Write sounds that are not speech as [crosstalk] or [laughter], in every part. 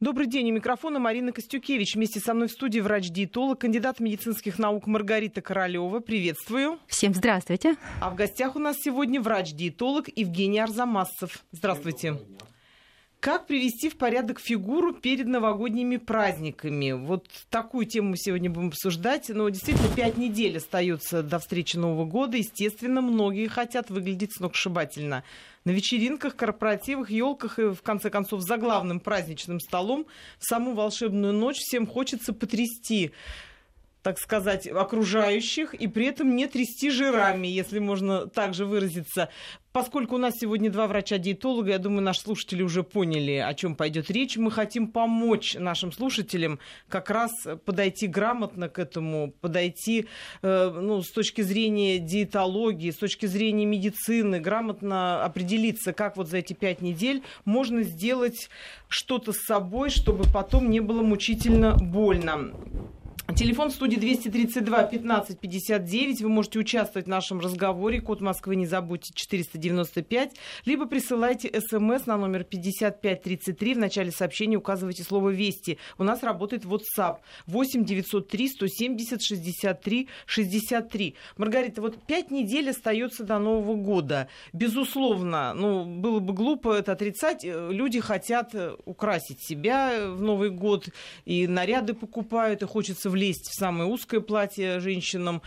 Добрый день. У микрофона Марина Костюкевич. Вместе со мной в студии врач-диетолог, кандидат медицинских наук Маргарита Королева. Приветствую. Всем здравствуйте. А в гостях у нас сегодня врач-диетолог Евгений Арзамасцев. Здравствуйте. Как привести в порядок фигуру перед новогодними праздниками? Вот такую тему сегодня будем обсуждать. Но действительно, пять недель остается до встречи Нового года. Естественно, многие хотят выглядеть сногсшибательно. На вечеринках, корпоративах, елках и, в конце концов, за главным праздничным столом в саму волшебную ночь всем хочется потрясти так сказать, окружающих, и при этом не трясти жирами, если можно так же выразиться. Поскольку у нас сегодня два врача-диетолога, я думаю, наши слушатели уже поняли, о чем пойдет речь. Мы хотим помочь нашим слушателям как раз подойти грамотно к этому, подойти э, ну, с точки зрения диетологии, с точки зрения медицины, грамотно определиться, как вот за эти пять недель можно сделать что-то с собой, чтобы потом не было мучительно больно. Телефон в студии 232 15 59. Вы можете участвовать в нашем разговоре. Код Москвы не забудьте 495. Либо присылайте смс на номер 5533. В начале сообщения указывайте слово «Вести». У нас работает WhatsApp 8 903 170 63 63. Маргарита, вот пять недель остается до Нового года. Безусловно, ну, было бы глупо это отрицать. Люди хотят украсить себя в Новый год. И наряды покупают, и хочется влезть влезть в самое узкое платье женщинам.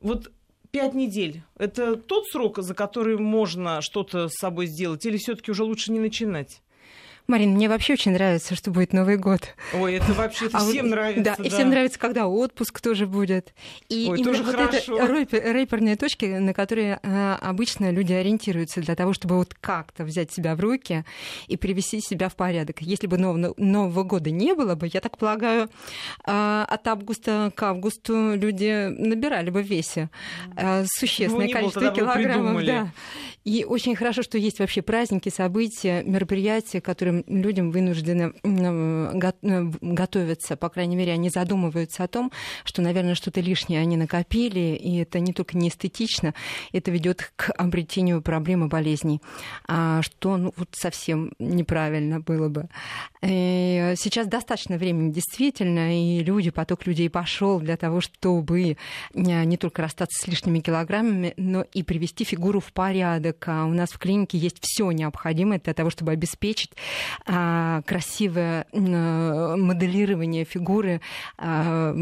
Вот пять недель. Это тот срок, за который можно что-то с собой сделать, или все-таки уже лучше не начинать? Марин, мне вообще очень нравится, что будет Новый год. Ой, это вообще а всем вот, нравится. Да, да, и всем нравится, когда отпуск тоже будет. И Ой, тоже вот хорошо. это рэперные точки, на которые а, обычно люди ориентируются для того, чтобы вот как-то взять себя в руки и привести себя в порядок. Если бы нового, Нового года не было бы, я так полагаю, а, от августа к августу люди набирали бы в весе а, существенное ну, количество килограммов. Да. И очень хорошо, что есть вообще праздники, события, мероприятия, которые людям вынуждены э, готовиться, по крайней мере, они задумываются о том, что, наверное, что-то лишнее они накопили, и это не только не эстетично, это ведет к обретению проблемы болезней, а что ну, вот совсем неправильно было бы. И сейчас достаточно времени действительно, и люди, поток людей пошел для того, чтобы э, не только расстаться с лишними килограммами, но и привести фигуру в порядок. А у нас в клинике есть все необходимое для того, чтобы обеспечить красивое моделирование фигуры, а,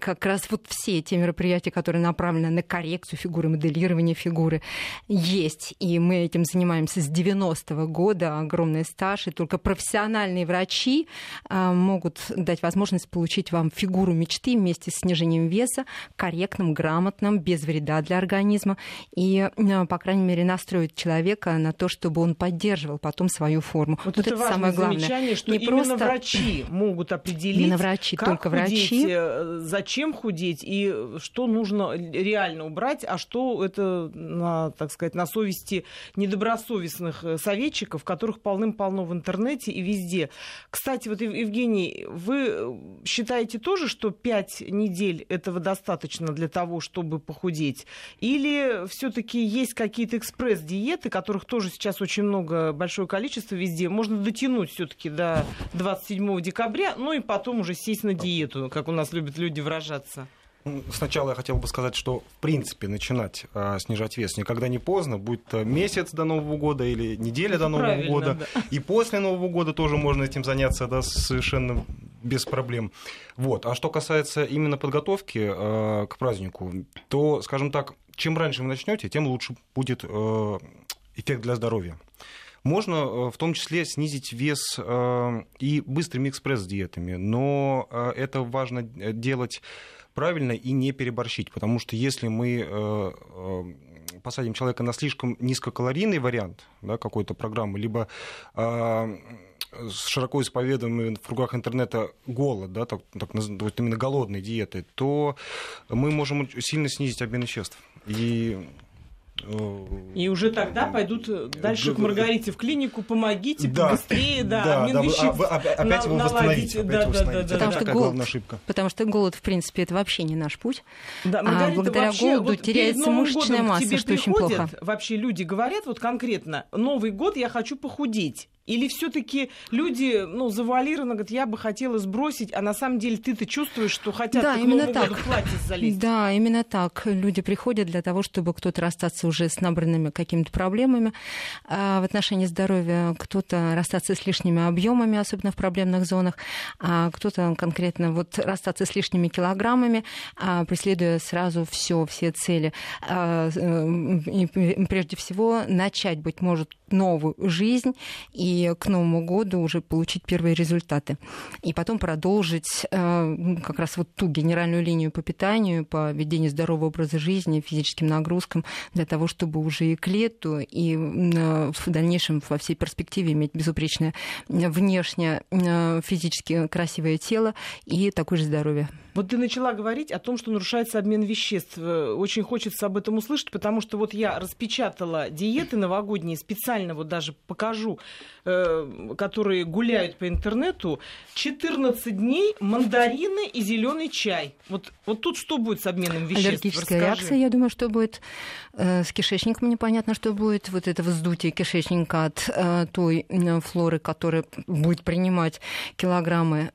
как раз вот все те мероприятия, которые направлены на коррекцию фигуры, моделирование фигуры, есть. И мы этим занимаемся с 90-го года, огромный стаж, и только профессиональные врачи а, могут дать возможность получить вам фигуру мечты вместе с снижением веса, корректным, грамотным, без вреда для организма, и, по крайней мере, настроить человека на то, чтобы он поддерживал потом свою форму. Вот, вот это, это самое главное. замечание, что не именно просто... врачи могут определить, именно врачи, как только худеть, врачи. Э, зачем худеть и что нужно реально убрать, а что это, на, так сказать, на совести недобросовестных э, советчиков, которых полным-полно в интернете и везде. Кстати, вот, Евгений, вы считаете тоже, что пять недель этого достаточно для того, чтобы похудеть? Или все-таки есть какие-то экспресс-диеты, которых тоже сейчас очень много, большое количество везде, можно дотянуть все-таки до 27 декабря, ну и потом уже сесть на диету, как у нас любят люди выражаться. Ну, сначала я хотел бы сказать, что в принципе начинать э, снижать вес никогда не поздно, будет месяц до Нового года или неделя до Нового года, да. и после Нового года тоже можно этим заняться, да, совершенно без проблем. Вот. А что касается именно подготовки э, к празднику, то, скажем так, чем раньше вы начнете, тем лучше будет э, эффект для здоровья. Можно э, в том числе снизить вес э, и быстрыми экспресс-диетами, но э, это важно делать правильно и не переборщить, потому что если мы посадим человека на слишком низкокалорийный вариант да, какой-то программы, либо широко исповедуемый в кругах интернета голод, да, так, так, вот именно голодной диеты, то мы можем сильно снизить обмен веществ. И и уже тогда пойдут дальше к Маргарите в клинику, помогите, да, быстрее, да, да обмен да, веществ. А, а, опять его восстановить. Опять да, его да, да, да, потому, да, что голод, ошибка. потому что голод, в принципе, это вообще не наш путь. Да, Маргарита, а благодаря вообще, голоду вот теряется мышечная масса, что очень плохо. Вообще люди говорят вот конкретно, Новый год я хочу похудеть. Или все-таки люди, ну, завуалированно говорят, я бы хотела сбросить, а на самом деле ты-то чувствуешь, что хотят да, именно так. в платье залезть. Да, именно так. Люди приходят для того, чтобы кто-то расстаться уже с набранными какими-то проблемами а в отношении здоровья, кто-то расстаться с лишними объемами, особенно в проблемных зонах, а кто-то конкретно вот расстаться с лишними килограммами, а преследуя сразу все, все цели. А, э, и прежде всего начать, быть может, новую жизнь и к Новому году уже получить первые результаты. И потом продолжить э, как раз вот ту генеральную линию по питанию, по ведению здорового образа жизни, физическим нагрузкам, для того, чтобы уже и к лету, и э, в дальнейшем во всей перспективе иметь безупречное э, физически красивое тело и такое же здоровье. Вот ты начала говорить о том, что нарушается обмен веществ. Очень хочется об этом услышать, потому что вот я распечатала диеты новогодние специально вот даже покажу, которые гуляют по интернету, 14 дней мандарины и зеленый чай. Вот, вот тут что будет с обменом веществ? Аллергическая Расскажи. реакция, я думаю, что будет. Э, с кишечником непонятно, что будет. Вот это вздутие кишечника от э, той флоры, которая будет принимать килограммы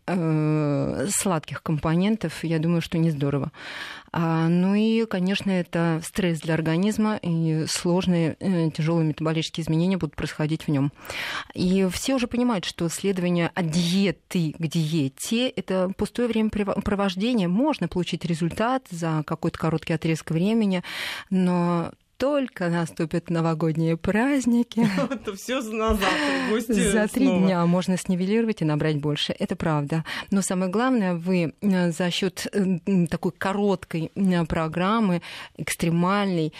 сладких компонентов, я думаю, что не здорово. А, ну и, конечно, это стресс для организма и сложные тяжелые метаболические изменения будут происходить в нем. И все уже понимают, что следование от диеты к диете – это пустое времяпровождение. Можно получить результат за какой-то короткий отрезок времени, но только наступят новогодние праздники. [laughs] Это все на завтра, За три дня можно снивелировать и набрать больше. Это правда. Но самое главное, вы э, за счет э, такой короткой э, программы, экстремальной,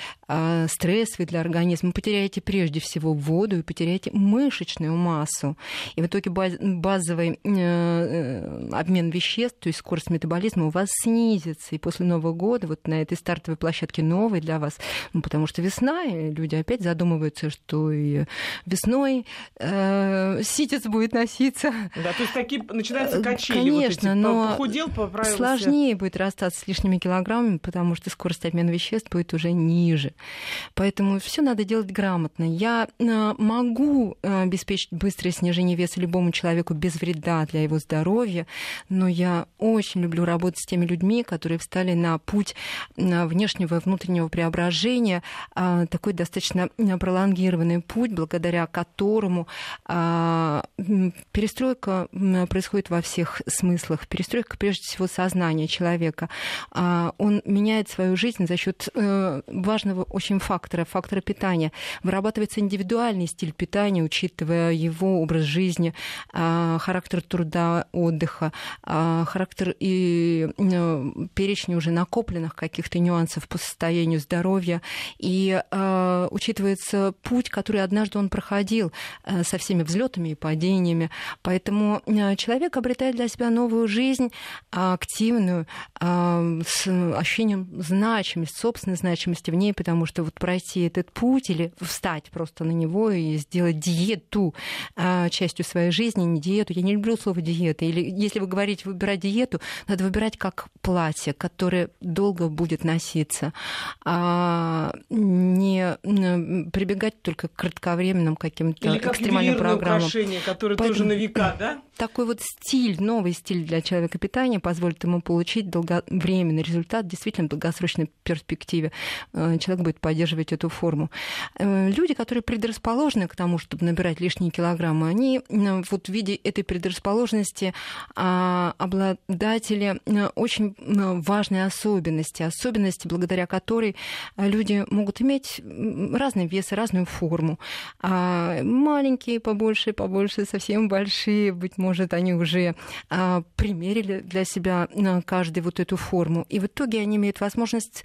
стрессовой для организма, потеряете прежде всего воду и потеряете мышечную массу. И в итоге базовый обмен веществ, то есть скорость метаболизма у вас снизится. И после Нового года, вот на этой стартовой площадке новой для вас, ну, потому что весна, и люди опять задумываются, что и весной э, ситец будет носиться. Да, то есть такие начинаются э, качели. Конечно, вот эти, но похудел, поправился. сложнее будет расстаться с лишними килограммами, потому что скорость обмена веществ будет уже ниже. Поэтому все надо делать грамотно. Я э, могу э, обеспечить быстрое снижение веса любому человеку без вреда для его здоровья, но я очень люблю работать с теми людьми, которые встали на путь внешнего и внутреннего преображения, такой достаточно пролонгированный путь, благодаря которому а, перестройка происходит во всех смыслах. Перестройка, прежде всего, сознания человека. А, он меняет свою жизнь за счет э, важного очень фактора, фактора питания. Вырабатывается индивидуальный стиль питания, учитывая его образ жизни, характер труда, отдыха, характер и э, перечень уже накопленных каких-то нюансов по состоянию здоровья и э, учитывается путь, который однажды он проходил э, со всеми взлетами и падениями. Поэтому э, человек обретает для себя новую жизнь, активную, э, с ощущением значимости, собственной значимости в ней, потому что вот пройти этот путь или встать просто на него и сделать диету э, частью своей жизни, не диету. Я не люблю слово диета. Или если вы говорите выбирать диету, надо выбирать как платье, которое долго будет носиться. А, не прибегать только к кратковременным каким-то Или как экстремальным программам. украшение, которое Поэтому тоже на века, да? Такой вот стиль, новый стиль для человека питания позволит ему получить долговременный результат, действительно в долгосрочной перспективе. Э, человек будет поддерживать эту форму. Э, люди, которые предрасположены к тому, чтобы набирать лишние килограммы, они вот в виде этой предрасположенности а, обладатели э, очень важной особенности, особенности, благодаря которой люди могут иметь разный вес и разную форму. А маленькие, побольше, побольше, совсем большие, быть может, они уже а, примерили для себя а, каждый вот эту форму. И в итоге они имеют возможность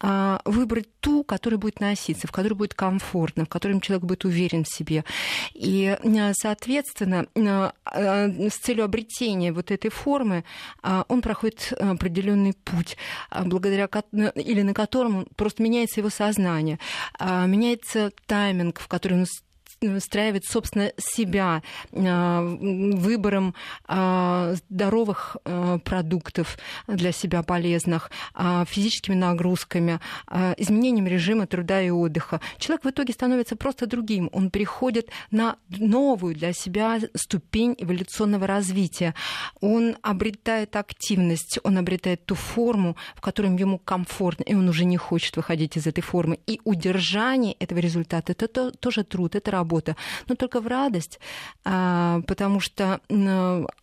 а, выбрать ту, которая будет носиться, в которой будет комфортно, в которой человек будет уверен в себе. И, а, соответственно, а, с целью обретения вот этой формы он проходит определенный путь, благодаря или на котором просто меняется его сознание, а, меняется тайминг, в который он выстраивать, собственно, себя выбором здоровых продуктов для себя полезных, физическими нагрузками, изменением режима труда и отдыха. Человек в итоге становится просто другим. Он переходит на новую для себя ступень эволюционного развития. Он обретает активность, он обретает ту форму, в которой ему комфортно, и он уже не хочет выходить из этой формы. И удержание этого результата это то, тоже труд, это работа, но только в радость, а, потому что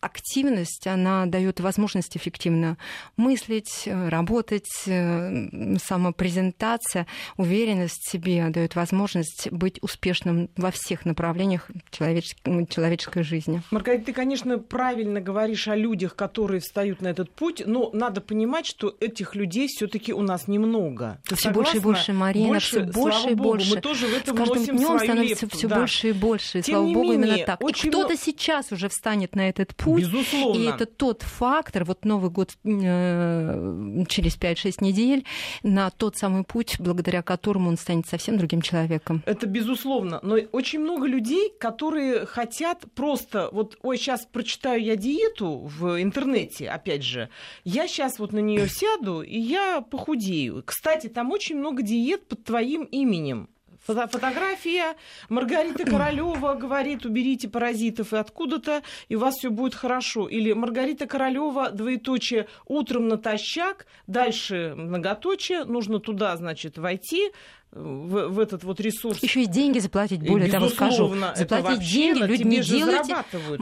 активность, она дает возможность эффективно мыслить, работать, э, самопрезентация, уверенность в себе дает возможность быть успешным во всех направлениях человеческой, человеческой жизни. Маргарита, ты, конечно, правильно говоришь о людях, которые встают на этот путь, но надо понимать, что этих людей все-таки у нас немного. Ты все больше и больше, Марина, больше, все больше и больше. Мы тоже в этом С каждым днем становится все да. больше и больше. И, Тем слава богу, менее, именно так. И кто-то сейчас уже встанет на этот путь. Безусловно. И это тот фактор, вот Новый год э, через 5-6 недель, на тот самый путь, благодаря которому он станет совсем другим человеком. Это безусловно. Но очень много людей, которые хотят просто, вот, ой, сейчас прочитаю я диету в интернете, опять же, я сейчас вот на нее сяду, и я похудею. Кстати, там очень много диет под твоим именем. Фото фотография. Маргарита [clears throat] Королева говорит, уберите паразитов и откуда-то, и у вас все будет хорошо. Или Маргарита Королева, двоеточие, утром натощак, дальше многоточие, нужно туда, значит, войти, в, в этот вот ресурс. Еще и деньги заплатить, более того скажу. Заплатить деньги люди не делайте.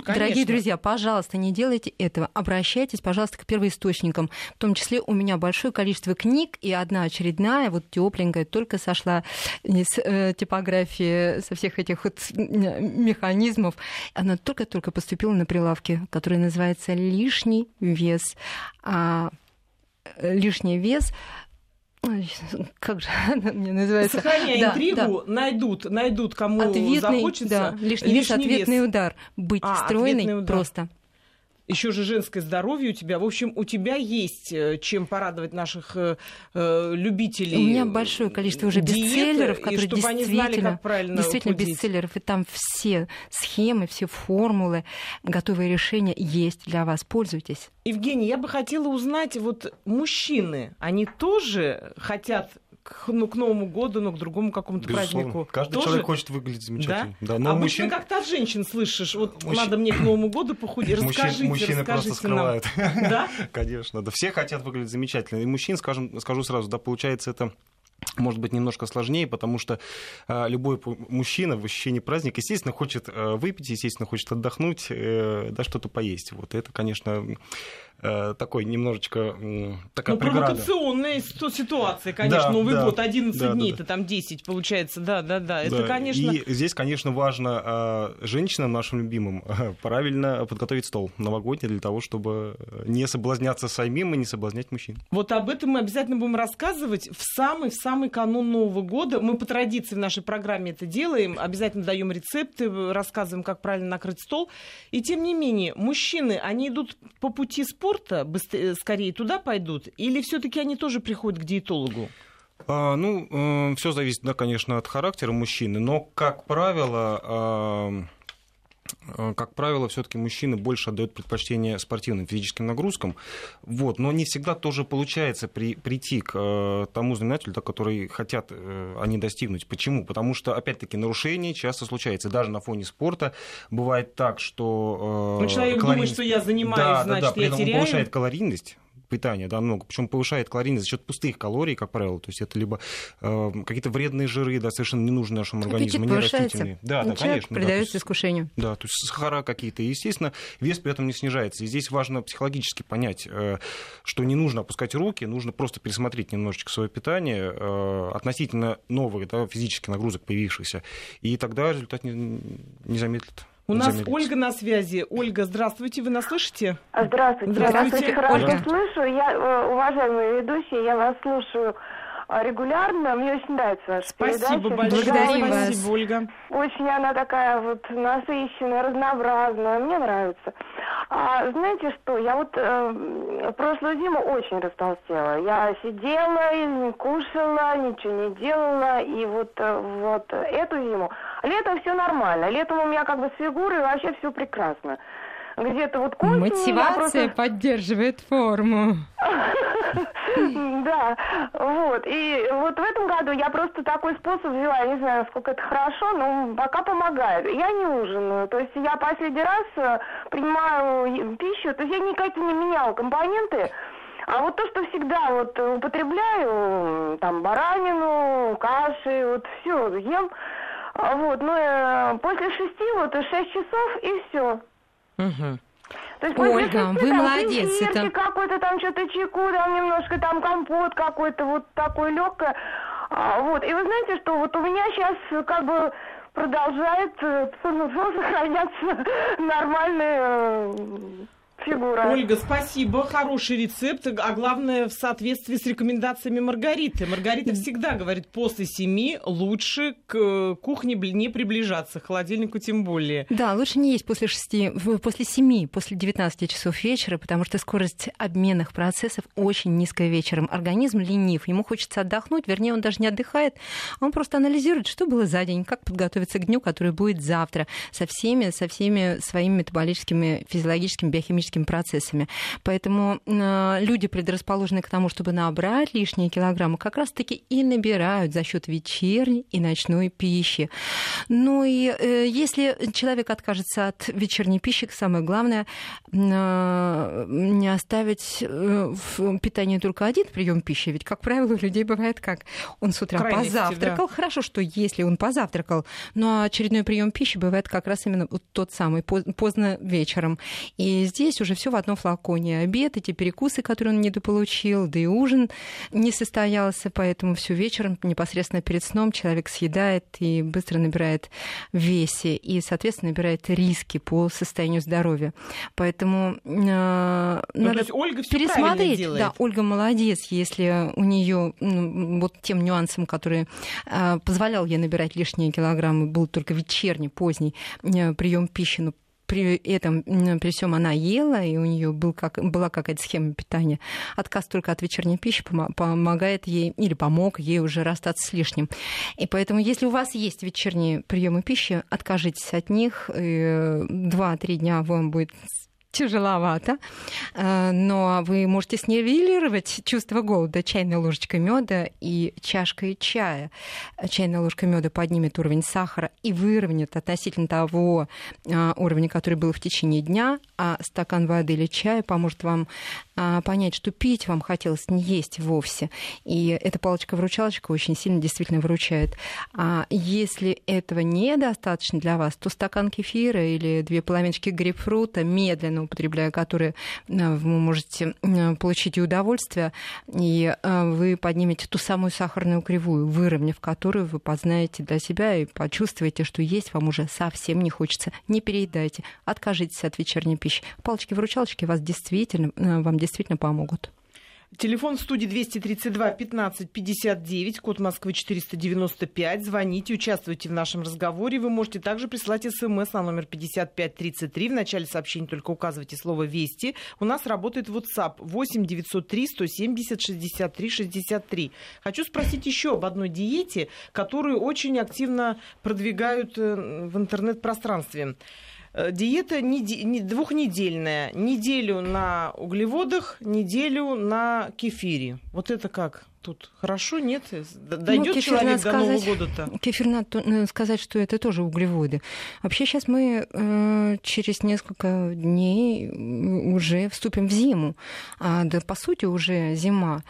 Дорогие друзья, пожалуйста, не делайте этого. Обращайтесь, пожалуйста, к первоисточникам. В том числе у меня большое количество книг, и одна очередная, вот тепленькая, только сошла из э, типографии, со всех этих вот механизмов. Она только-только поступила на прилавки, который называется «Лишний вес». А, э, лишний вес [laughs] как же она мне называется? Сохраняя да, интригу, да. найдут, найдут, кому ответный, захочется. Да, лишний, лишний вес, ответный вес. удар. Быть а, стройной просто еще же женское здоровье у тебя. В общем, у тебя есть э, чем порадовать наших э, э любителей. У меня большое количество уже бестселлеров, которые действительно, знали, действительно худеть. бестселлеров. И там все схемы, все формулы, готовые решения есть для вас. Пользуйтесь. Евгений, я бы хотела узнать, вот мужчины, они тоже хотят к, ну, к Новому году, но к другому какому-то празднику. Каждый Тоже? человек хочет выглядеть замечательно. Да? Да, но Обычно мужчин... как-то от женщин слышишь, вот Мужч... надо мне к Новому году похудеть, расскажите, Мужчины расскажите просто скрывают. [laughs] Да? [laughs] Конечно, да. Все хотят выглядеть замечательно. И мужчин, скажем, скажу сразу, да, получается это может быть немножко сложнее, потому что э, любой мужчина в ощущении праздника, естественно, хочет э, выпить, естественно, хочет отдохнуть, э, да, что-то поесть. Вот это, конечно, такой немножечко такая ну, преграда. провокационная ситуация, конечно. Да, Новый да, год, 11 да, дней, да, да. там 10 получается. Да, да, да. Это, конечно... И здесь, конечно, важно э, женщинам, нашим любимым, [laughs] правильно подготовить стол новогодний для того, чтобы не соблазняться самим и не соблазнять мужчин. Вот об этом мы обязательно будем рассказывать в самый-в самый канун Нового года. Мы по традиции в нашей программе это делаем. Обязательно даем рецепты, рассказываем, как правильно накрыть стол. И тем не менее, мужчины, они идут по пути спорта, спорта быстрее, э, скорее туда пойдут, или все-таки они тоже приходят к диетологу? А, ну, э, все зависит, да, конечно, от характера мужчины, но, как правило, э, как правило, все-таки мужчины больше отдают предпочтение спортивным физическим нагрузкам. Вот. Но не всегда тоже получается при, прийти к э, тому знаменателю, да, который хотят э, они достигнуть. Почему? Потому что, опять-таки, нарушения часто случаются. Даже на фоне спорта бывает так, что... Э, ну, человек думает, что я занимаюсь, да, значит, да, да, при я этом теряю. повышает калорийность, питания, да, много. Причем повышает калорийность за счет пустых калорий, как правило. То есть это либо э, какие-то вредные жиры, да, совершенно ненужные нашему организму, не растительные. Да, да, конечно. Придается да, искушению. Да, то есть сахара какие-то. И, естественно, вес при этом не снижается. И здесь важно психологически понять, э, что не нужно опускать руки, нужно просто пересмотреть немножечко свое питание э, относительно новых да, физических нагрузок появившихся. И тогда результат не, не замедлит. У нас Ольга на связи. Ольга, здравствуйте, вы нас слышите? Здравствуйте. Здравствуйте. Я вас очень хорошо слышу. Я, э, уважаемые ведущие, я вас слушаю а, регулярно. Мне очень нравится ваша спасибо передача. Большое. Благодарим вас. Спасибо, Ольга. Очень она такая вот насыщенная, разнообразная. Мне нравится. А знаете что, я вот э, прошлую зиму очень растолстела. Я сидела, не кушала, ничего не делала. И вот, э, вот эту зиму Летом все нормально. Летом у меня как бы с фигурой вообще все прекрасно где-то вот к Мотивация просто... поддерживает форму. [laughs] Да, вот. И вот в этом году я просто такой способ взяла, я не знаю, насколько это хорошо, но пока помогает. Я не ужинаю, то есть я последний раз э, принимаю пищу, то есть я никакие не меняла компоненты, а вот то, что всегда вот употребляю, там, баранину, каши, вот все ем, вот, ну, э, после шести, вот, шесть часов и все. Угу. То есть Ольга, вы там, молодец. Это... какой-то там что-то чеку, там немножко там компот какой-то вот такой легкое. А, вот. И вы знаете, что вот у меня сейчас как бы продолжает э, [laughs] сохраняться нормальный э, фигура. Ольга, спасибо. Хороший рецепт, а главное в соответствии с рекомендациями Маргариты. Маргарита всегда говорит, после семи лучше к кухне не приближаться, к холодильнику тем более. Да, лучше не есть после шести, после семи, после 19 часов вечера, потому что скорость обменных процессов очень низкая вечером. Организм ленив, ему хочется отдохнуть, вернее, он даже не отдыхает, он просто анализирует, что было за день, как подготовиться к дню, который будет завтра, со всеми, со всеми своими метаболическими, физиологическими, биохимическими биологическими процессами. Поэтому э, люди, предрасположенные к тому, чтобы набрать лишние килограммы, как раз-таки и набирают за счет вечерней и ночной пищи. Ну и э, если человек откажется от вечерней пищи, самое главное э, не оставить в питании только один прием пищи. Ведь, как правило, у людей бывает как? Он с утра Крайности, позавтракал. Да. Хорошо, что если он позавтракал, но очередной прием пищи бывает как раз именно вот тот самый поздно вечером. И здесь уже все в одном флаконе. Обед, эти перекусы, которые он недополучил, да и ужин не состоялся, поэтому все вечером непосредственно перед сном человек съедает и быстро набирает в весе и, соответственно, набирает риски по состоянию здоровья. Поэтому э, ну, надо Ольга пересмотреть. Да, Ольга молодец, если у нее ну, вот тем нюансом, который э, позволял ей набирать лишние килограммы, был только вечерний, поздний э, прием пищи, ну, при этом, при всем она ела, и у нее был как, была какая-то схема питания. Отказ только от вечерней пищи помогает ей или помог ей уже расстаться с лишним. И поэтому, если у вас есть вечерние приемы пищи, откажитесь от них. Два-три дня вам будет тяжеловато, э, но вы можете снивелировать чувство голода чайной ложечкой меда и чашкой чая. Чайная ложка меда поднимет уровень сахара и выровняет относительно того э, уровня, который был в течение дня, а стакан воды или чая поможет вам понять, что пить вам хотелось не есть вовсе. И эта палочка-выручалочка очень сильно действительно выручает. А если этого недостаточно для вас, то стакан кефира или две половиночки грейпфрута медленно употребляя которые э, вы можете э, получить и удовольствие, и э, вы поднимете ту самую сахарную кривую, выровняв которую вы познаете для себя и почувствуете, что есть вам уже совсем не хочется. Не переедайте, откажитесь от вечерней пищи. Палочки-выручалочки вас действительно, вам действительно помогут. Телефон в студии 232 15 59, код Москвы 495. Звоните, участвуйте в нашем разговоре. Вы можете также присылать смс на номер 5533. В начале сообщения только указывайте слово «Вести». У нас работает WhatsApp 8 903 170 63 63. Хочу спросить еще об одной диете, которую очень активно продвигают э, в интернет-пространстве. Э, диета двухнедельная. Неделю на углеводах, неделю на кефире. Вот это как? Тут хорошо, нет? Дойдет ну, человек до сказать, Нового года-то? Кефир надо сказать, что это тоже углеводы. Вообще сейчас мы э, через несколько дней уже вступим в зиму. А, да, по сути, уже зима.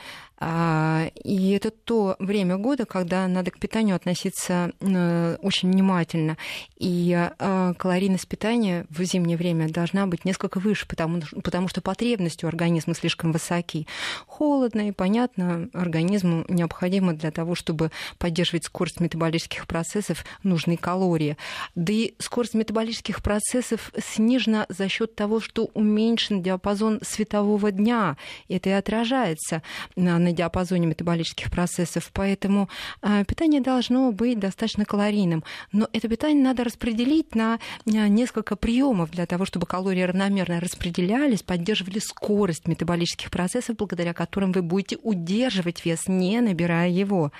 А, и это то время года, когда надо к питанию относиться э, очень внимательно. И а, калорийность питания в зимнее время должна быть несколько выше, потому, потому что потребности у организма слишком высоки. Холодно и понятно, организму необходимо для того, чтобы поддерживать скорость метаболических процессов, нужные калории. Да и скорость метаболических процессов снижена за счет того, что уменьшен диапазон светового дня. Это и отражается на на диапазоне метаболических процессов, поэтому а, питание должно быть достаточно калорийным. Но это питание надо распределить на несколько приемов для того, чтобы калории равномерно распределялись, поддерживали скорость метаболических процессов, благодаря которым вы будете удерживать вес, не набирая его.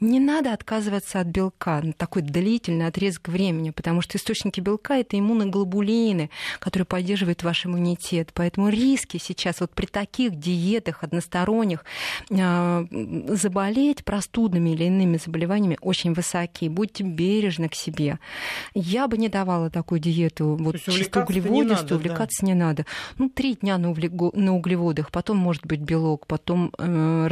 Не надо отказываться от белка на такой длительный отрезок времени, потому что источники белка это иммуноглобулины, которые поддерживают ваш иммунитет. Поэтому риски сейчас вот при таких диетах односторонних а, заболеть простудными или иными заболеваниями очень высоки. Будьте бережны к себе. Я бы не давала такую диету вот чисто углеводистую, увлекаться да. не надо. Ну, три дня на, углеводах, потом может быть белок, потом э,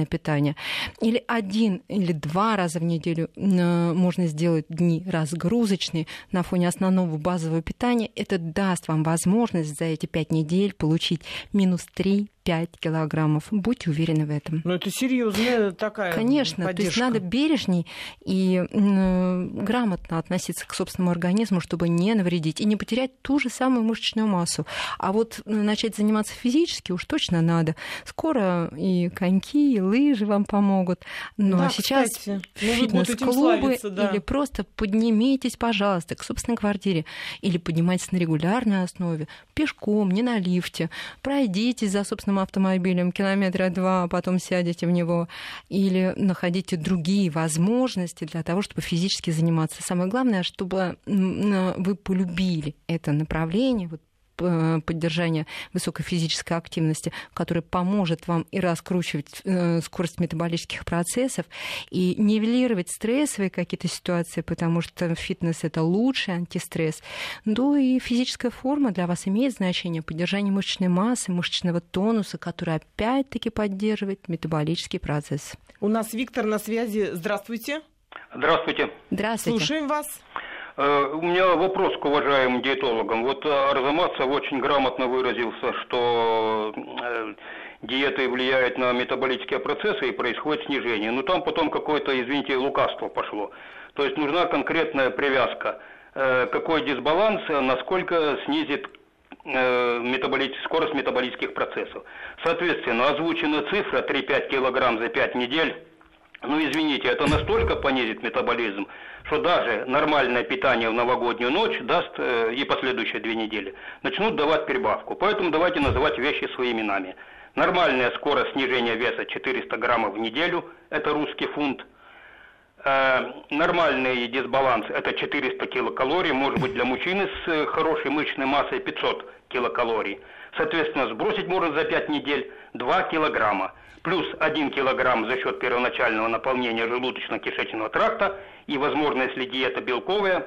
разнообразное питание. Или один или два раза в неделю э, можно сделать дни разгрузочные на фоне основного базового питания. Это даст вам возможность за эти пять недель получить минус 3 5 килограммов. Будьте уверены в этом. Но это серьезная такая Конечно, поддержка. то есть надо бережней и э, грамотно относиться к собственному организму, чтобы не навредить и не потерять ту же самую мышечную массу. А вот э, начать заниматься физически уж точно надо. Скоро и коньки, и лыжи вам помогут. Но да, сейчас фитнес-клубы да. или просто поднимитесь, пожалуйста, к собственной квартире или поднимайтесь на регулярной основе, пешком, не на лифте, пройдитесь за собственным автомобилем километра два, а потом сядете в него, или находите другие возможности для того, чтобы физически заниматься. Самое главное, чтобы вы полюбили это направление, вот поддержания высокой физической активности, который поможет вам и раскручивать э, скорость метаболических процессов, и нивелировать стрессовые какие-то ситуации, потому что фитнес — это лучший антистресс. Ну и физическая форма для вас имеет значение, поддержание мышечной массы, мышечного тонуса, который опять-таки поддерживает метаболический процесс. У нас Виктор на связи. Здравствуйте. Здравствуйте. Здравствуйте. Слушаем вас. Э, у меня вопрос к уважаемым диетологам. Вот э, Арзамасов очень грамотно выразился, что э, диеты влияют на метаболические процессы и происходит снижение. Но там потом какое-то, извините, лукавство пошло. То есть нужна конкретная привязка. Какой дисбаланс, насколько снизит метаболический, скорость метаболических процессов. Соответственно, озвучена цифра 3-5 килограмм за 5 недель. Ну, извините, это настолько понизит метаболизм, что даже нормальное питание в новогоднюю ночь даст э, и последующие две недели начнут давать прибавку. Поэтому давайте называть вещи своими именами. Нормальная скорость снижения веса 400 граммов в неделю, это русский фунт. Э, нормальный дисбаланс это 400 килокалорий, может быть для мужчины с э, хорошей мышечной массой 500 килокалорий. Соответственно, сбросить можно за 5 недель 2 килограмма плюс 1 килограмм за счет первоначального наполнения желудочно-кишечного тракта и, возможно, если диета белковая,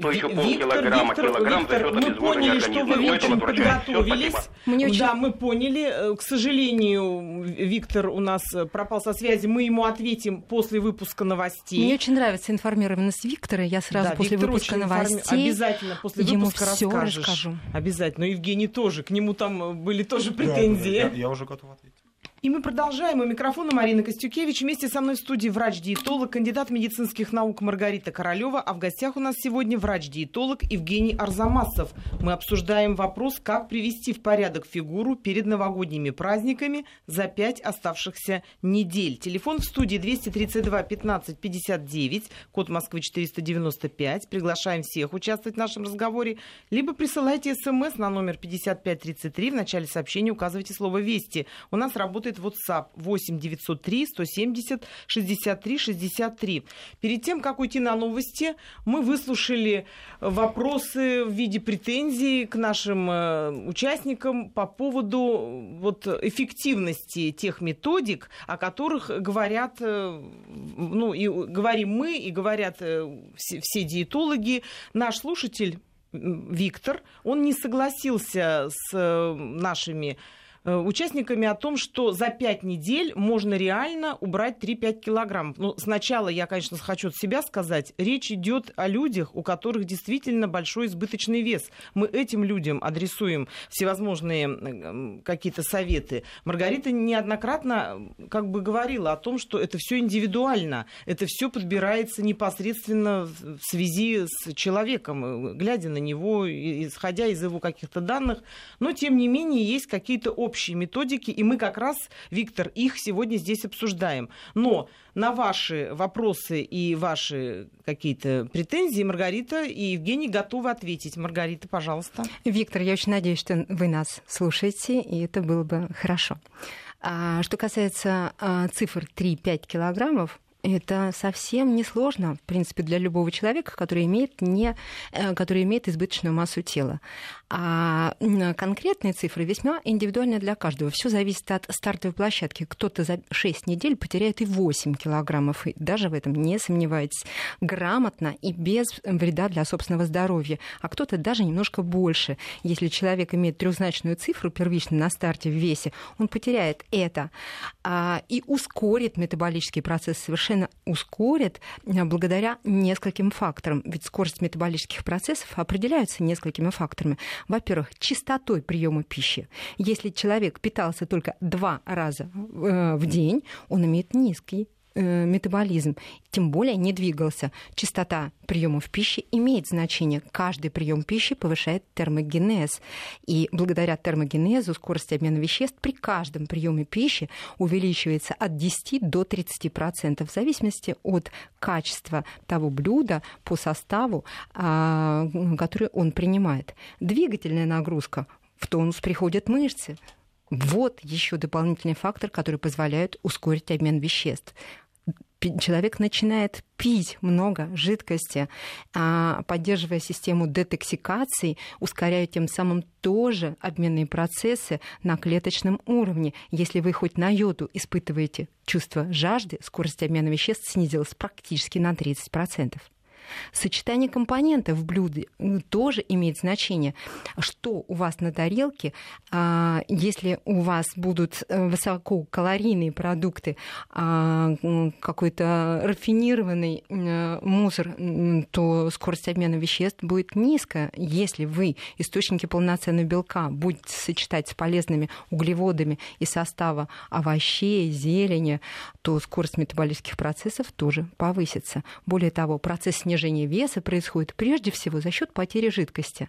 то еще полкилограмма, Виктор, килограмм Виктор, за счет мы поняли, что вы очень подготовились. Мне очень... Да, мы поняли. Э, к сожалению, Виктор у нас пропал со связи. Мы ему ответим после выпуска новостей. Мне очень нравится информированность Виктора. Я сразу да, после Виктор выпуска новостей информи... обязательно после ему выпуска все расскажу. Обязательно. Но Евгений тоже. К нему там были тоже претензии. Да, да, я, я уже готов ответить. И мы продолжаем. У микрофона Марина Костюкевич. Вместе со мной в студии врач-диетолог, кандидат медицинских наук Маргарита Королева. А в гостях у нас сегодня врач-диетолог Евгений Арзамасов. Мы обсуждаем вопрос, как привести в порядок фигуру перед новогодними праздниками за пять оставшихся недель. Телефон в студии 232 15 59, код Москвы 495. Приглашаем всех участвовать в нашем разговоре. Либо присылайте смс на номер 5533. В начале сообщения указывайте слово «Вести». У нас работает работает WhatsApp 8 903 170 63 63. Перед тем, как уйти на новости, мы выслушали вопросы в виде претензий к нашим э, участникам по поводу вот, эффективности тех методик, о которых говорят, э, ну, и говорим мы, и говорят э, все, все диетологи. Наш слушатель Виктор, он не согласился с нашими Э, участниками о том, что за 5 недель можно реально убрать 3-5 килограммов. Ну, сначала я, конечно, хочу от себя сказать, речь идет о людях, у которых действительно большой избыточный вес. Мы этим людям адресуем всевозможные какие-то советы. Маргарита неоднократно как бы говорила о том, что это все индивидуально, это все подбирается непосредственно в связи с человеком, глядя на него, исходя из его каких-то данных, но тем не менее есть какие-то общие общие методики, и мы как раз, Виктор, их сегодня здесь обсуждаем. Но на ваши вопросы и ваши какие-то претензии Маргарита и Евгений готовы ответить. Маргарита, пожалуйста. Виктор, я очень надеюсь, что вы нас слушаете, и это было бы хорошо. А, что касается а, цифр 3-5 килограммов, это совсем не сложно, в принципе, для любого человека, который имеет, не, э, который имеет избыточную массу тела. А конкретные цифры весьма индивидуальны для каждого. Все зависит от стартовой площадки. Кто-то за 6 недель потеряет и 8 килограммов. И даже в этом не сомневайтесь. Грамотно и без вреда для собственного здоровья. А кто-то даже немножко больше. Если человек имеет трехзначную цифру первично на старте в весе, он потеряет это а, и ускорит метаболический процесс, совершенно ускорит а, благодаря нескольким факторам. Ведь скорость метаболических процессов определяется несколькими факторами. Во-первых, частотой приема пищи. Если человек питался только два раза э, в день, он имеет низкий метаболизм, тем более не двигался. Частота приемов пищи имеет значение. Каждый прием пищи повышает термогенез. И благодаря термогенезу скорость обмена веществ при каждом приеме пищи увеличивается от 10 до 30% в зависимости от качества того блюда по составу, а, который он принимает. Двигательная нагрузка в тонус приходят мышцы. Вот еще дополнительный фактор, который позволяет ускорить обмен веществ человек начинает пить много жидкости, а, поддерживая систему детоксикации, ускоряя тем самым тоже обменные процессы на клеточном уровне. Если вы хоть на йоду испытываете чувство жажды, скорость обмена веществ снизилась практически на 30%. Сочетание компонентов в блюде тоже имеет значение. Что у вас на тарелке, а, если у вас будут э, высококалорийные продукты, а, какой-то рафинированный мусор, то скорость обмена веществ будет низкая. Если вы источники полноценного белка будете сочетать с полезными углеводами из состава овощей, зелени, то скорость метаболических процессов тоже повысится. Более того, процесс снижения снижение веса происходит прежде всего за счет потери жидкости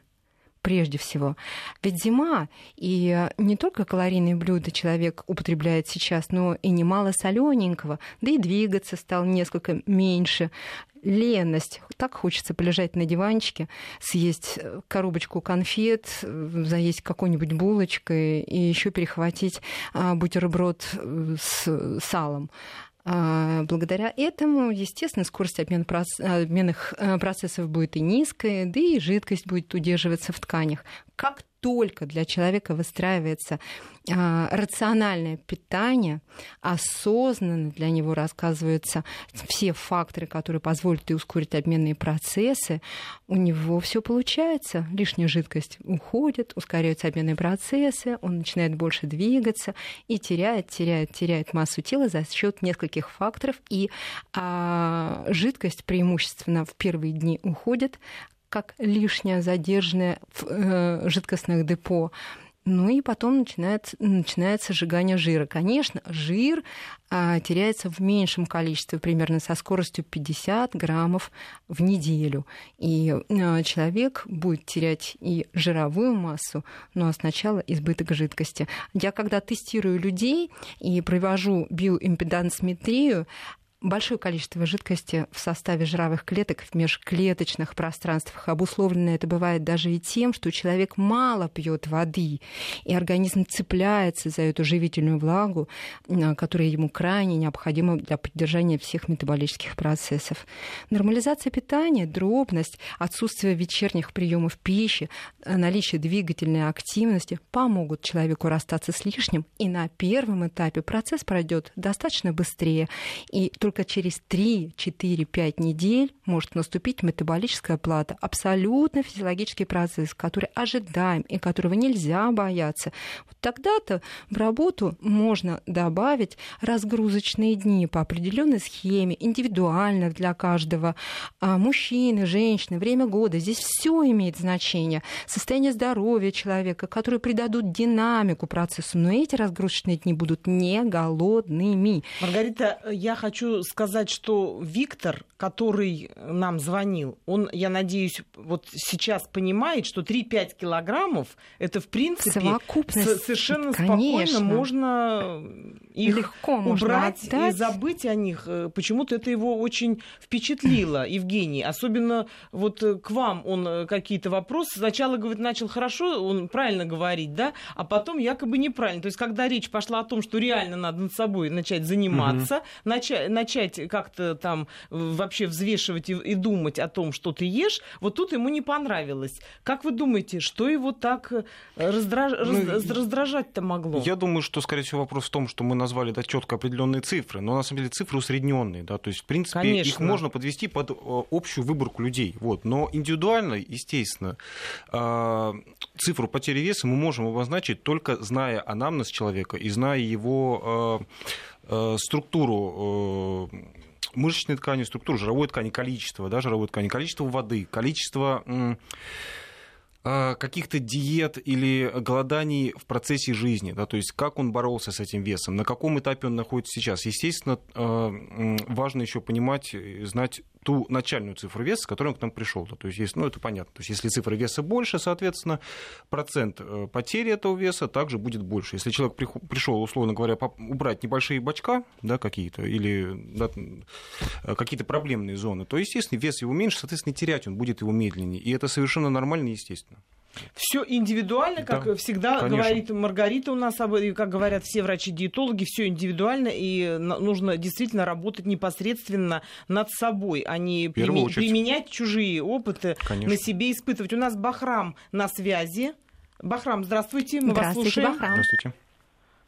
прежде всего. Ведь зима, и не только калорийные блюда человек употребляет сейчас, но и немало солененького, да и двигаться стал несколько меньше. Леность. Так хочется полежать на диванчике, съесть коробочку конфет, заесть какой-нибудь булочкой и еще перехватить а, бутерброд с салом. А, благодаря этому, естественно, скорость обмена обменных э, процессов будет и низкая, да и жидкость будет удерживаться в тканях. Как только для человека выстраивается а, рациональное питание, осознанно для него рассказываются все факторы, которые позволят и ускорить обменные процессы, у него все получается. Лишняя жидкость уходит, ускоряются обменные процессы, он начинает больше двигаться и теряет, теряет, теряет массу тела за счет нескольких факторов. И а, жидкость преимущественно в первые дни уходит, как лишнее задержанное в э, жидкостных депо. Ну и потом начинает, начинается сжигание жира. Конечно, жир а, теряется в меньшем количестве, примерно со скоростью 50 граммов в неделю. И а, человек будет терять и жировую массу, но сначала избыток жидкости. Я когда тестирую людей и провожу биоимпедансметрию, большое количество жидкости в составе жировых клеток в межклеточных пространствах. Обусловлено это бывает даже и тем, что человек мало пьет воды, и организм цепляется за эту живительную влагу, которая ему крайне необходима для поддержания всех метаболических процессов. Нормализация питания, дробность, отсутствие вечерних приемов пищи, а, наличие двигательной активности помогут человеку расстаться с лишним, и на первом этапе процесс пройдет достаточно быстрее, и только через 3-4-5 недель может наступить метаболическая плата. Абсолютно физиологический процесс, который ожидаем и которого нельзя бояться. Вот тогда-то в работу можно добавить разгрузочные дни по определенной схеме, индивидуально для каждого. А мужчины, женщины, время года. Здесь все имеет значение. Состояние здоровья человека, которые придадут динамику процессу. Но эти разгрузочные дни будут не голодными. Маргарита, я хочу хочу сказать, что Виктор, который нам звонил, он, я надеюсь, вот сейчас понимает, что 3-5 килограммов это, в принципе, совершенно Конечно. спокойно можно их Легко убрать можно и забыть о них. Э, почему-то это его очень впечатлило, [clears throat] Евгений. Особенно вот э, к вам он э, какие-то вопросы. Сначала, говорит, начал хорошо, он правильно говорить, да, а потом якобы неправильно. То есть, когда речь пошла о том, что реально надо над собой начать заниматься, угу. начать, начать как-то там вообще взвешивать и, и думать о том, что ты ешь, вот тут ему не понравилось. Как вы думаете, что его так раздраж... ну, раз... раздражать-то могло? Я думаю, что, скорее всего, вопрос в том, что мы назвали да, четко определенные цифры, но на самом деле цифры усредненные, да, то есть, в принципе, Конечно. их можно подвести под э, общую выборку людей, вот, но индивидуально, естественно, э, цифру потери веса мы можем обозначить только зная анамнез человека и зная его э, структуру мышечной ткани, структуру жировой ткани, количество да, жировой ткани, количество воды, количество а, каких-то диет или голоданий в процессе жизни, да, то есть как он боролся с этим весом, на каком этапе он находится сейчас. Естественно, важно еще понимать, знать ту начальную цифру веса, с которой он к нам пришел. То есть, есть, ну, это понятно. То есть, если цифра веса больше, соответственно, процент э, потери этого веса также будет больше. Если человек пришел, условно говоря, убрать небольшие бачка, да, какие-то, или да, э, какие-то проблемные зоны, то, естественно, вес его меньше, соответственно, терять он будет его медленнее. И это совершенно нормально и естественно. Все индивидуально, как да, всегда конечно. говорит Маргарита у нас, и как говорят все врачи-диетологи, все индивидуально, и нужно действительно работать непосредственно над собой, а не прими- применять чужие опыты конечно. на себе испытывать. У нас Бахрам на связи. Бахрам, здравствуйте, мы здравствуйте, вас слушаем. Бахрам. Здравствуйте.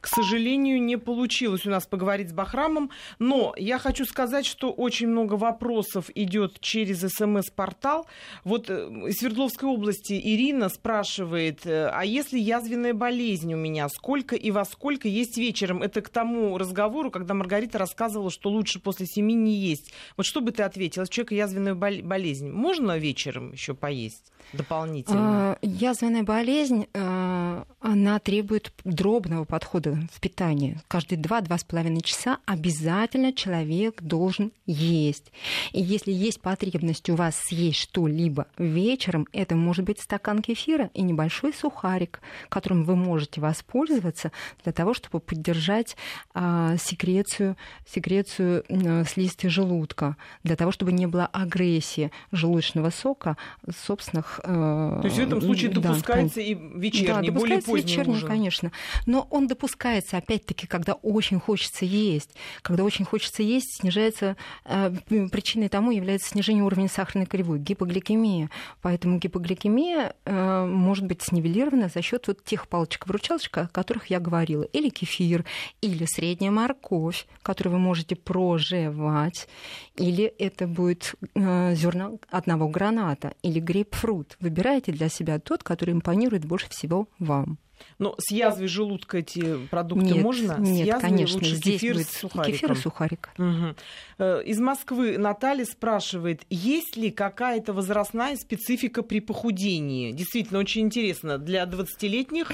К сожалению, не получилось у нас поговорить с Бахрамом, но я хочу сказать, что очень много вопросов идет через СМС-портал. Вот э, из Свердловской области Ирина спрашивает, э, а если язвенная болезнь у меня, сколько и во сколько есть вечером? Это к тому разговору, когда Маргарита рассказывала, что лучше после семи не есть. Вот что бы ты ответила? Человека язвенная болезнь. Можно вечером еще поесть дополнительно? А, язвенная болезнь, э, она требует дробного подхода в питании. Каждые 2-2,5 часа обязательно человек должен есть. И если есть потребность у вас съесть что-либо вечером, это может быть стакан кефира и небольшой сухарик, которым вы можете воспользоваться для того, чтобы поддержать а, секрецию, секрецию а, слизистой желудка, для того, чтобы не было агрессии желудочного сока собственных... А, То есть в этом случае допускается да, и вечерний, да, более поздний вечерний, ужин. конечно. Но он допускается опять-таки, когда очень хочется есть. Когда очень хочется есть, снижается, э, причиной тому является снижение уровня сахарной кривой, гипогликемия. Поэтому гипогликемия э, может быть снивелирована за счет вот тех палочек-выручалочек, о которых я говорила. Или кефир, или средняя морковь, которую вы можете прожевать, или это будет э, зерна одного граната, или грейпфрут. Выбирайте для себя тот, который импонирует больше всего вам. Но с язвой желудка эти продукты нет, можно? Нет, с язвой конечно. Лучше Здесь кефир будет с сухариком. Кефир и сухарик. Угу. Из Москвы Наталья спрашивает, есть ли какая-то возрастная специфика при похудении? Действительно, очень интересно. Для 20-летних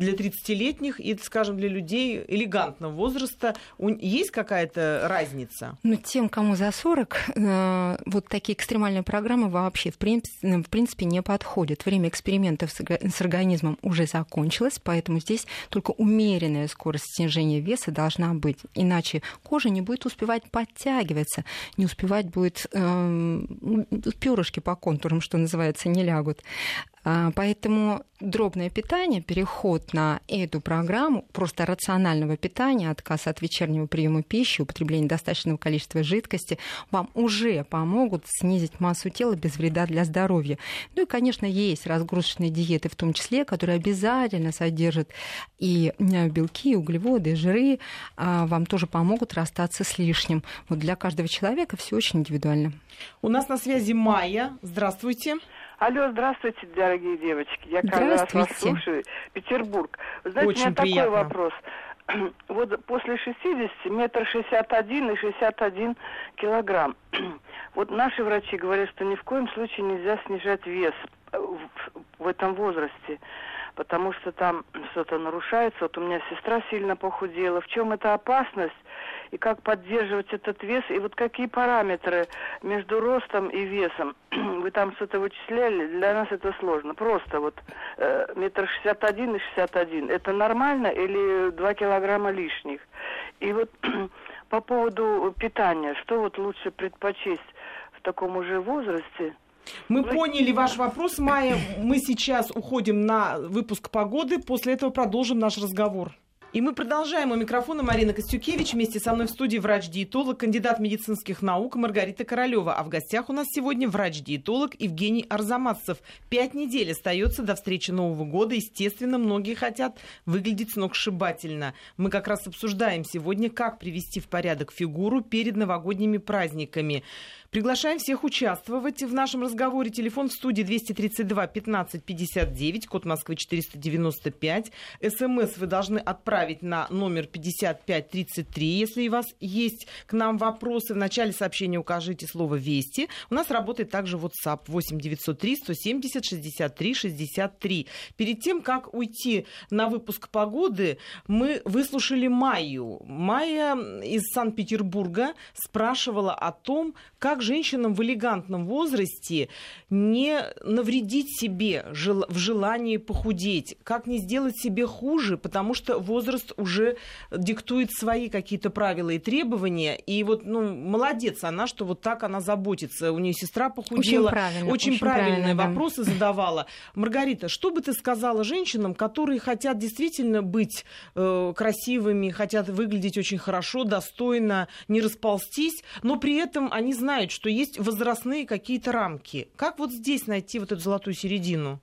для 30-летних и, скажем, для людей элегантного возраста есть какая-то разница? Ну, тем, кому за 40, э, вот такие экстремальные программы вообще в в принципе не подходят. Время экспериментов с организмом уже закончилось, поэтому здесь только умеренная скорость снижения веса должна быть. Иначе кожа не будет успевать подтягиваться, не успевать будет э, перышки по контурам, что называется, не лягут. А, поэтому дробное питание, переход на эту программу, просто рационального питания, отказ от вечернего приема пищи, употребление достаточного количества жидкости, вам уже помогут снизить массу тела без вреда для здоровья. Ну и, конечно, есть разгрузочные диеты в том числе, которые обязательно содержат и э, белки, и углеводы, и жиры, а вам тоже помогут расстаться с лишним. Вот для каждого человека все очень индивидуально. У нас на связи Майя. Здравствуйте. Алло, здравствуйте, дорогие девочки. Я как раз вас слушаю. Петербург. Вы знаете, Очень у меня приятно. такой вопрос. [clears throat] Вот после 60 метр шестьдесят один и шестьдесят один килограмм. [clears throat] Вот наши врачи говорят, что ни в коем случае нельзя снижать вес в, в этом возрасте потому что там что-то нарушается. Вот у меня сестра сильно похудела. В чем эта опасность? И как поддерживать этот вес, и вот какие параметры между ростом и весом. [clears throat] Вы там что-то вычисляли, для нас это сложно. Просто вот э, метр шестьдесят один и шестьдесят один. Это нормально или два килограмма лишних? И вот [clears throat] по поводу питания, что вот лучше предпочесть в таком уже возрасте? Мы Вы... поняли ваш вопрос, Майя. Мы сейчас уходим на выпуск погоды. После этого продолжим наш разговор. И мы продолжаем. У микрофона Марина Костюкевич. Вместе со мной в студии врач-диетолог, кандидат медицинских наук Маргарита Королева. А в гостях у нас сегодня врач-диетолог Евгений Арзамасцев. Пять недель остается до встречи Нового года. Естественно, многие хотят выглядеть сногсшибательно. Мы как раз обсуждаем сегодня, как привести в порядок фигуру перед новогодними праздниками. Приглашаем всех участвовать в нашем разговоре. Телефон в студии 232 15 59, код Москвы 495. СМС вы должны отправить на номер 5533, если у вас есть к нам вопросы. В начале сообщения укажите слово «Вести». У нас работает также WhatsApp 8 903 170 63 63. Перед тем, как уйти на выпуск погоды, мы выслушали Майю. Майя из Санкт-Петербурга спрашивала о том, как как женщинам в элегантном возрасте не навредить себе в желании похудеть, как не сделать себе хуже, потому что возраст уже диктует свои какие-то правила и требования. И вот, ну, молодец она, что вот так она заботится. У нее сестра похудела. Очень правильно. Очень, очень правильные правильно, вопросы да. задавала. Маргарита, что бы ты сказала женщинам, которые хотят действительно быть э, красивыми, хотят выглядеть очень хорошо, достойно, не расползтись, но при этом они знают, что есть возрастные какие-то рамки. Как вот здесь найти вот эту золотую середину?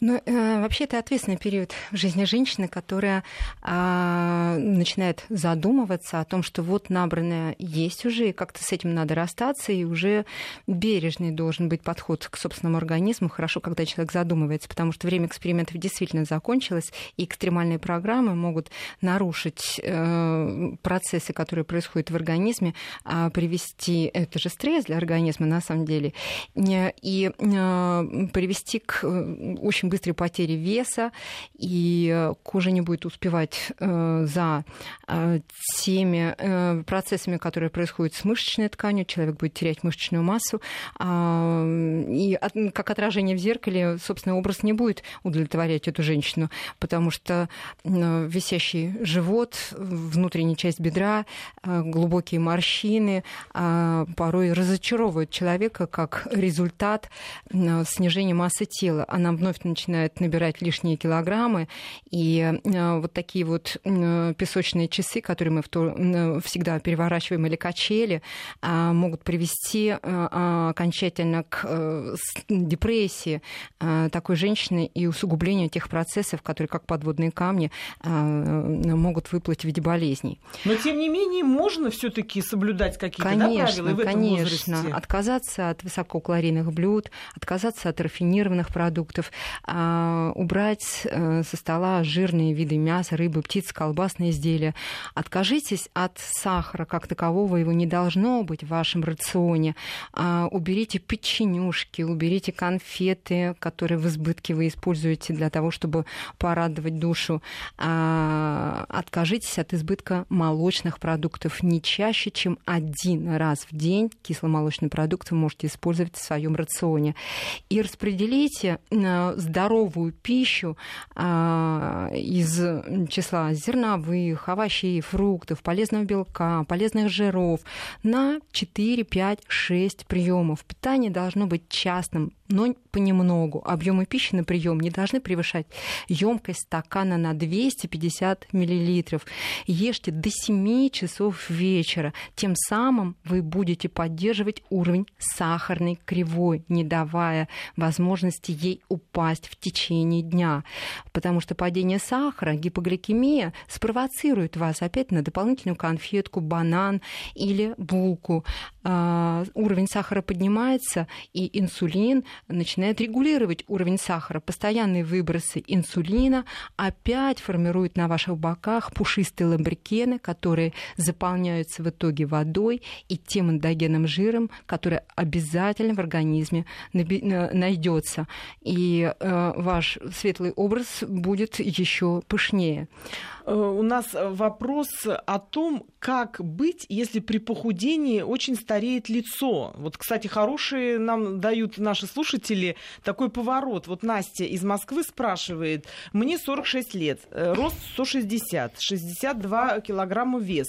Ну, э, вообще, это ответственный период в жизни женщины, которая э, начинает задумываться о том, что вот набранное есть уже, и как-то с этим надо расстаться, и уже бережный должен быть подход к собственному организму. Хорошо, когда человек задумывается, потому что время экспериментов действительно закончилось, и экстремальные программы могут нарушить э, процессы, которые происходят в организме, э, привести, это же стресс для организма на самом деле, и э, привести к э, очень очень быстрой потери веса, и э, кожа не будет успевать э, за э, теми процессами, которые происходят с мышечной тканью, человек будет терять мышечную массу, а, и как отражение в зеркале, собственно, образ не будет удовлетворять эту женщину, потому что висящий живот, внутренняя часть бедра, глубокие морщины порой разочаровывают человека как результат снижения массы тела. Она вновь начинает набирать лишние килограммы, и э, вот такие вот песочные часы, которые мы всегда переворачиваем, или качели, а, могут привести э, а, окончательно к э, депрессии такой женщины и усугублению тех процессов, которые, как подводные камни, могут выплыть в виде болезней. Но, тем не менее, можно все таки соблюдать какие-то конечно, да, правила в этом Конечно, возрасте? отказаться от высококалорийных блюд, отказаться от рафинированных продуктов, убрать э, со стола жирные виды мяса, рыбы, птиц, колбасные изделия. Откажитесь от сахара как такового, его не должно быть в вашем рационе. А, уберите печенюшки, уберите конфеты, которые в избытке вы используете для того, чтобы порадовать душу. А, откажитесь от избытка молочных продуктов не чаще, чем один раз в день кисломолочный продукт вы можете использовать в своем рационе. И распределите здоровую пищу а, из числа зерновых, овощей, фруктов, полезного белка, полезных жиров на 4, 5, 6 приемов. Питание должно быть частным, но понемногу. Объемы пищи на прием не должны превышать емкость стакана на 250 мл. Ешьте до 7 часов вечера. Тем самым вы будете поддерживать уровень сахарной кривой, не давая возможности ей упасть в течение дня. Потому что падение сахара, гипогликемия спровоцирует вас опять на дополнительную конфетку, банан или булку. А, уровень сахара поднимается, и инсулин начинает регулировать уровень сахара. Постоянные выбросы инсулина опять формируют на ваших боках пушистые ламбрикены, которые заполняются в итоге водой и тем эндогенным жиром, который обязательно в организме найдется. И э, ваш светлый образ будет еще пышнее. Э, у нас вопрос о том, как быть, если при похудении очень стареет лицо. Вот, кстати, хорошие нам дают наши слушатели такой поворот. Вот Настя из Москвы спрашивает, мне 46 лет, э, рост 160, 62 килограмма вес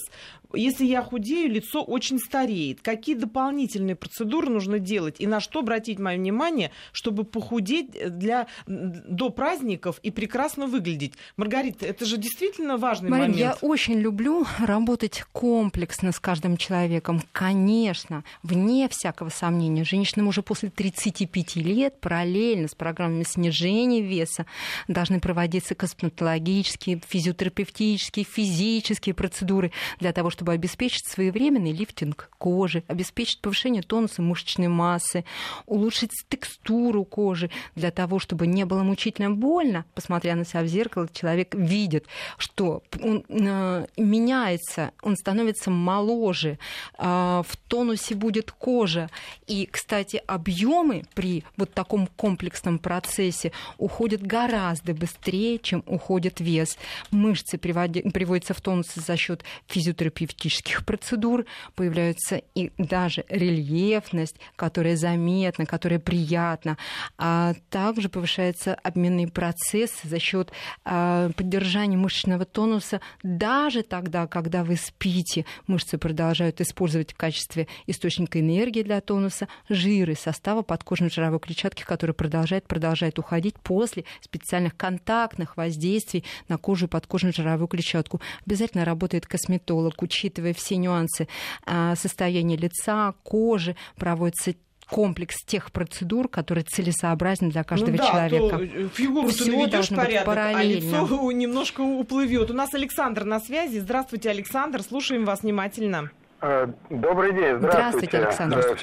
если я худею, лицо очень стареет. Какие дополнительные процедуры нужно делать и на что обратить мое внимание, чтобы похудеть для, до праздников и прекрасно выглядеть? Маргарита, это же действительно важный Марин, момент. я очень люблю работать комплексно с каждым человеком. Конечно, вне всякого сомнения, женщинам уже после 35 лет параллельно с программами снижения веса должны проводиться косметологические, физиотерапевтические, физические процедуры для того, чтобы обеспечить своевременный лифтинг кожи, обеспечить повышение тонуса мышечной массы, улучшить текстуру кожи для того, чтобы не было мучительно больно. Посмотря на себя в зеркало, человек видит, что он э, меняется, он становится моложе, э, в тонусе будет кожа. И, кстати, объемы при вот таком комплексном процессе уходят гораздо быстрее, чем уходит вес. Мышцы приводятся в тонус за счет физиотерапии терапевтических процедур, появляется и даже рельефность, которая заметна, которая приятна. А также повышается обменный процесс за счет а, поддержания мышечного тонуса даже тогда, когда вы спите. Мышцы продолжают использовать в качестве источника энергии для тонуса жиры состава подкожной жировой клетчатки, который продолжает, продолжает уходить после специальных контактных воздействий на кожу и подкожную жировую клетчатку. Обязательно работает косметолог, учитывая все нюансы а, состояния лица, кожи, проводится комплекс тех процедур, которые целесообразны для каждого ну, да, человека. То фигуру ты наведешь порядок, а лицо немножко уплывет. У нас Александр на связи. Здравствуйте, Александр. Слушаем вас внимательно. Э, добрый день. Здравствуйте. Здравствуйте, Александр.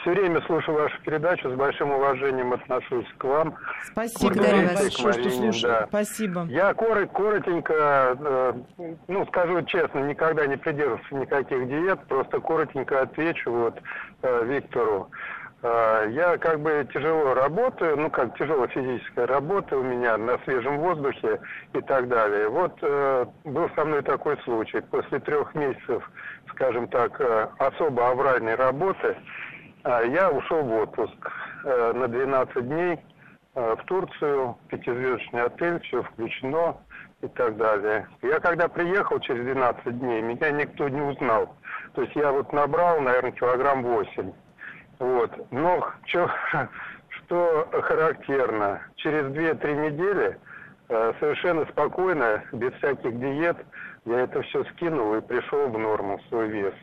Все время слушаю вашу передачу, с большим уважением отношусь к вам. Спасибо вам большое, что слушаю. Да. Спасибо. Я коротенько, э, ну, скажу честно, никогда не придерживался никаких диет, просто коротенько отвечу вот э, Виктору. Э, я как бы тяжело работаю, ну как тяжело физическая работа у меня на свежем воздухе и так далее. Вот был со мной такой случай. После трех месяцев, скажем так, особо авральной работы, я ушел в отпуск э, на 12 дней э, в Турцию, пятизвездочный отель, все включено и так далее. Я когда приехал через 12 дней, меня никто не узнал. То есть я вот набрал, наверное, килограмм 8. Вот. Но что, [laughs] что характерно, через 2-3 недели э, совершенно спокойно, без всяких диет, я это все скинул и пришел в норму, свой вес.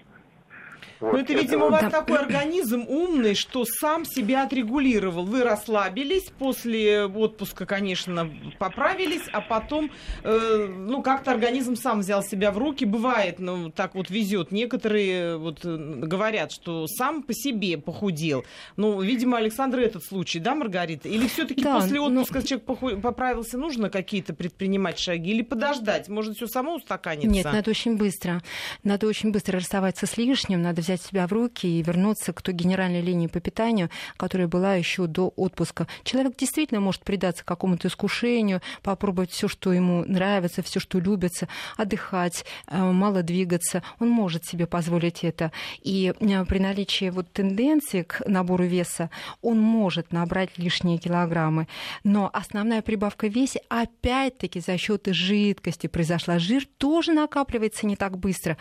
Вот. Ну, это, видимо, у вас да. такой организм умный, что сам себя отрегулировал. Вы расслабились, после отпуска, конечно, поправились, а потом, э, ну, как-то организм сам взял себя в руки. Бывает, ну, так вот везет. Некоторые вот говорят, что сам по себе похудел. Ну, видимо, Александр этот случай, да, Маргарита? Или все-таки да, после ну, отпуска но... человек поху... поправился, нужно какие-то предпринимать шаги? Или подождать? Может, все само устаканится? Нет, надо очень быстро. Надо очень быстро расставаться с лишним, надо взять себя в руки и вернуться к той генеральной линии по питанию, которая была еще до отпуска. Человек действительно может предаться какому-то искушению, попробовать все, что ему нравится, все, что любится, отдыхать, э, мало двигаться. Он может себе позволить это. И э, при наличии вот тенденции к набору веса он может набрать лишние килограммы. Но основная прибавка в весе опять-таки за счет жидкости произошла. Жир тоже накапливается не так быстро.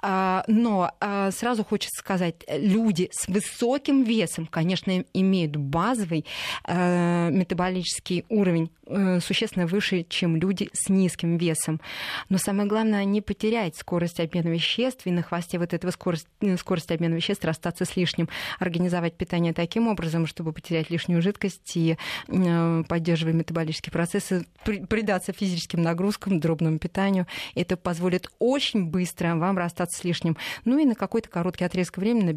А, но а, сразу хочется сказать, люди с высоким весом, конечно, имеют базовый э, метаболический уровень э, существенно выше, чем люди с низким весом. Но самое главное, не потерять скорость обмена веществ и на хвосте вот этого скорость, э, скорости обмена веществ расстаться с лишним, организовать питание таким образом, чтобы потерять лишнюю жидкость и э, поддерживая метаболические процессы, при, придаться физическим нагрузкам, дробному питанию. Это позволит очень быстро вам расстаться с лишним. Ну и на какой-то короткий отрезок времени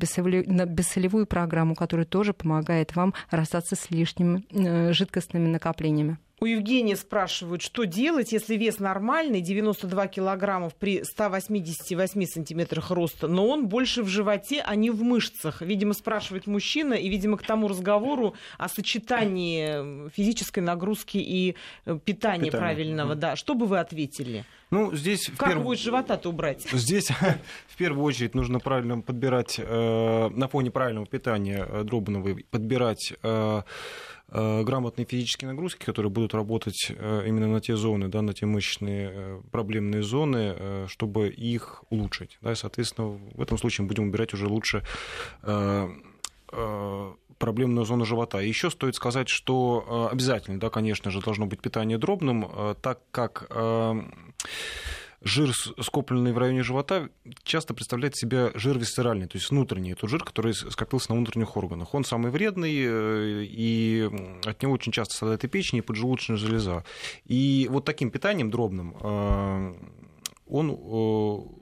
на, бессолевую, программу, которая тоже помогает вам расстаться с лишними э, жидкостными накоплениями. У Евгения спрашивают, что делать, если вес нормальный, 92 килограммов при 188 сантиметрах роста, но он больше в животе, а не в мышцах. Видимо, спрашивает мужчина, и, видимо, к тому разговору о сочетании физической нагрузки и э, питания Питание. правильного. Да. Что бы вы ответили? Ну, здесь как перв... из живота-то убрать? Здесь [laughs] в первую очередь нужно правильно подбирать, э, на фоне правильного питания э, дробного, подбирать Э, грамотные физические нагрузки, которые будут работать э, именно на те зоны, да, на те мышечные э, проблемные зоны, чтобы их улучшить. Да, и, соответственно, в этом случае мы будем убирать уже лучше проблемную зону живота. Еще стоит сказать, что обязательно, да, конечно же, должно быть питание дробным, так как жир, скопленный в районе живота, часто представляет себя жир висцеральный, то есть внутренний. Это жир, который скопился на внутренних органах. Он самый вредный, э, и от него очень часто страдает и печень, и поджелудочная железа. И вот таким питанием дробным э, он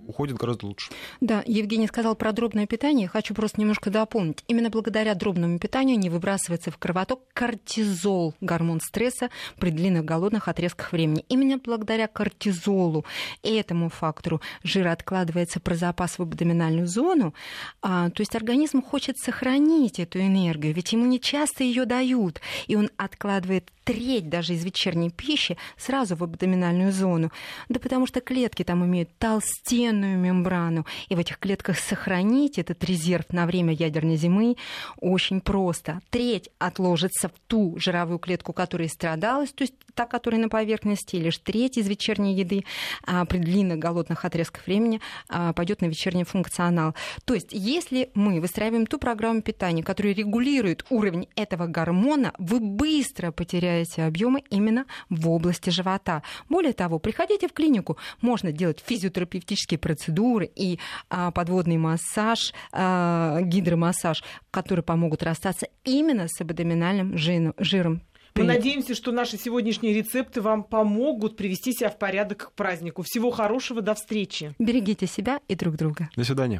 уходит гораздо лучше. Да, Евгений сказал про дробное питание. Хочу просто немножко дополнить. Именно благодаря дробному питанию не выбрасывается в кровоток кортизол, гормон стресса при длинных голодных отрезках времени. Именно благодаря кортизолу и этому фактору жир откладывается про запас в абдоминальную зону. А, то есть организм хочет сохранить эту энергию, ведь ему не часто ее дают. И он откладывает треть даже из вечерней пищи сразу в абдоминальную зону. Да потому что клетки там имеют толстенную мембрану, и в этих клетках сохранить этот резерв на время ядерной зимы очень просто. Треть отложится в ту жировую клетку, которая страдалась, то есть та, которая на поверхности, и лишь треть из вечерней еды а, при длинных голодных отрезках времени а, пойдет на вечерний функционал. То есть, если мы выстраиваем ту программу питания, которая регулирует уровень этого гормона, вы быстро потеряете теряете объемы именно в области живота. Более того, приходите в клинику, можно делать физиотерапевтические процедуры и а, подводный массаж, а, гидромассаж, которые помогут расстаться именно с абдоминальным жиром. Мы надеемся, что наши сегодняшние рецепты вам помогут привести себя в порядок к празднику. Всего хорошего, до встречи. Берегите себя и друг друга. До свидания.